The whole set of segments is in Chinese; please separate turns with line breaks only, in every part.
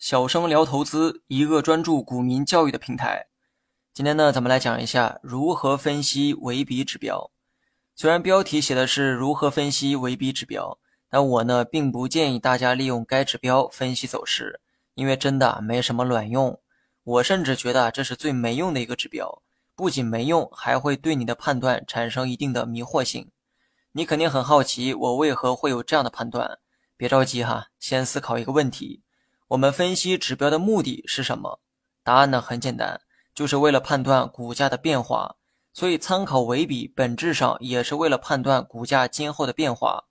小生聊投资，一个专注股民教育的平台。今天呢，咱们来讲一下如何分析维比指标。虽然标题写的是如何分析维比指标，但我呢并不建议大家利用该指标分析走势，因为真的没什么卵用。我甚至觉得这是最没用的一个指标，不仅没用，还会对你的判断产生一定的迷惑性。你肯定很好奇，我为何会有这样的判断？别着急哈，先思考一个问题。我们分析指标的目的是什么？答案呢很简单，就是为了判断股价的变化。所以参考尾比本质上也是为了判断股价今后的变化。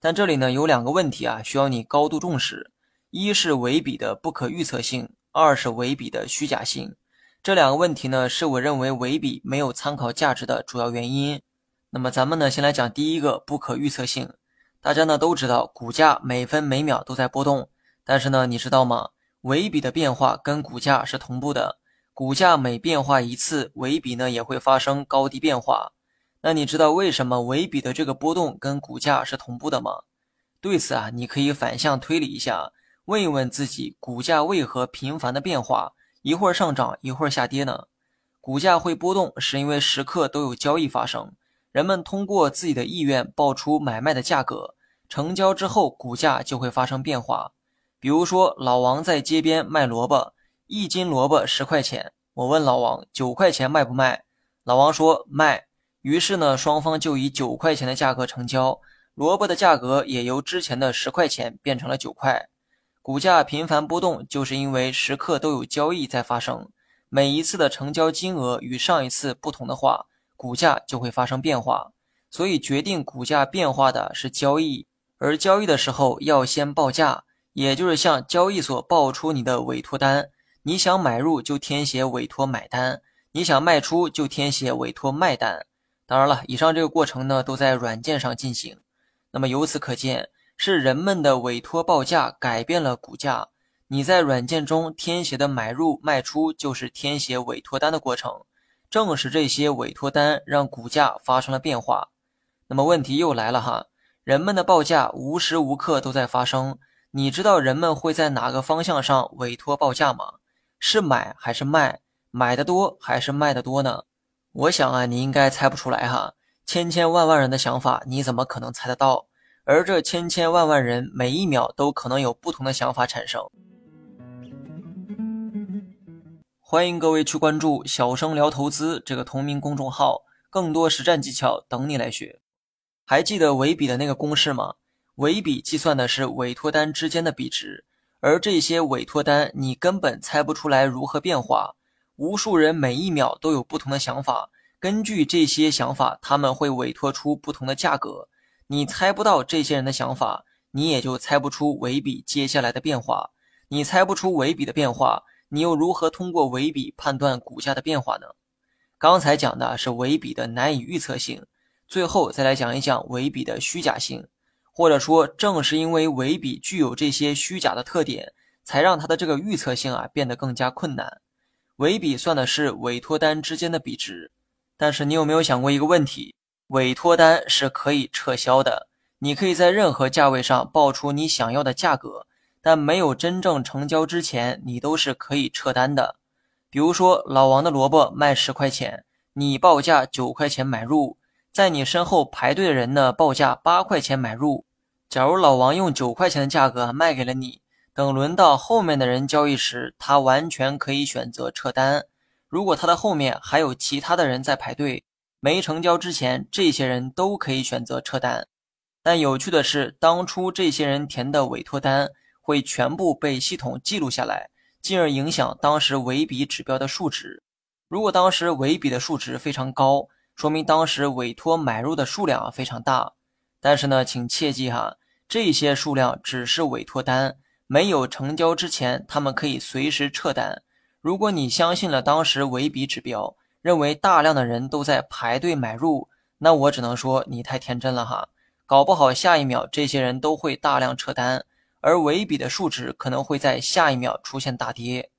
但这里呢有两个问题啊，需要你高度重视：一是尾比的不可预测性，二是尾比的虚假性。这两个问题呢是我认为尾比没有参考价值的主要原因。那么咱们呢先来讲第一个不可预测性。大家呢都知道，股价每分每秒都在波动。但是呢，你知道吗？尾比的变化跟股价是同步的，股价每变化一次，尾比呢也会发生高低变化。那你知道为什么尾比的这个波动跟股价是同步的吗？对此啊，你可以反向推理一下，问一问自己，股价为何频繁的变化，一会儿上涨，一会儿下跌呢？股价会波动，是因为时刻都有交易发生，人们通过自己的意愿报出买卖的价格，成交之后，股价就会发生变化。比如说，老王在街边卖萝卜，一斤萝卜十块钱。我问老王九块钱卖不卖？老王说卖。于是呢，双方就以九块钱的价格成交，萝卜的价格也由之前的十块钱变成了九块。股价频繁波动，就是因为时刻都有交易在发生，每一次的成交金额与上一次不同的话，股价就会发生变化。所以，决定股价变化的是交易，而交易的时候要先报价。也就是向交易所报出你的委托单，你想买入就填写委托买单，你想卖出就填写委托卖单。当然了，以上这个过程呢都在软件上进行。那么由此可见，是人们的委托报价改变了股价。你在软件中填写的买入卖出就是填写委托单的过程。正是这些委托单让股价发生了变化。那么问题又来了哈，人们的报价无时无刻都在发生。你知道人们会在哪个方向上委托报价吗？是买还是卖？买的多还是卖的多呢？我想啊，你应该猜不出来哈。千千万万人的想法，你怎么可能猜得到？而这千千万万人，每一秒都可能有不同的想法产生。欢迎各位去关注“小生聊投资”这个同名公众号，更多实战技巧等你来学。还记得维比的那个公式吗？维比计算的是委托单之间的比值，而这些委托单你根本猜不出来如何变化。无数人每一秒都有不同的想法，根据这些想法，他们会委托出不同的价格。你猜不到这些人的想法，你也就猜不出维比接下来的变化。你猜不出维比的变化，你又如何通过维比判断股价的变化呢？刚才讲的是维比的难以预测性，最后再来讲一讲维比的虚假性。或者说，正是因为维比具有这些虚假的特点，才让它的这个预测性啊变得更加困难。维比算的是委托单之间的比值，但是你有没有想过一个问题？委托单是可以撤销的，你可以在任何价位上报出你想要的价格，但没有真正成交之前，你都是可以撤单的。比如说，老王的萝卜卖十块钱，你报价九块钱买入，在你身后排队的人呢报价八块钱买入。假如老王用九块钱的价格卖给了你，等轮到后面的人交易时，他完全可以选择撤单。如果他的后面还有其他的人在排队，没成交之前，这些人都可以选择撤单。但有趣的是，当初这些人填的委托单会全部被系统记录下来，进而影响当时维比指标的数值。如果当时维比的数值非常高，说明当时委托买入的数量非常大。但是呢，请切记哈，这些数量只是委托单，没有成交之前，他们可以随时撤单。如果你相信了当时尾比指标，认为大量的人都在排队买入，那我只能说你太天真了哈。搞不好下一秒这些人都会大量撤单，而维比的数值可能会在下一秒出现大跌。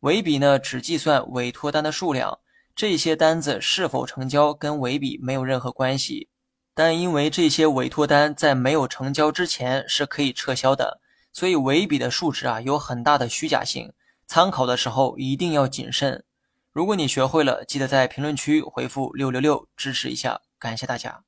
维比呢，只计算委托单的数量，这些单子是否成交跟维比没有任何关系。但因为这些委托单在没有成交之前是可以撤销的，所以维比的数值啊有很大的虚假性，参考的时候一定要谨慎。如果你学会了，记得在评论区回复六六六支持一下，感谢大家。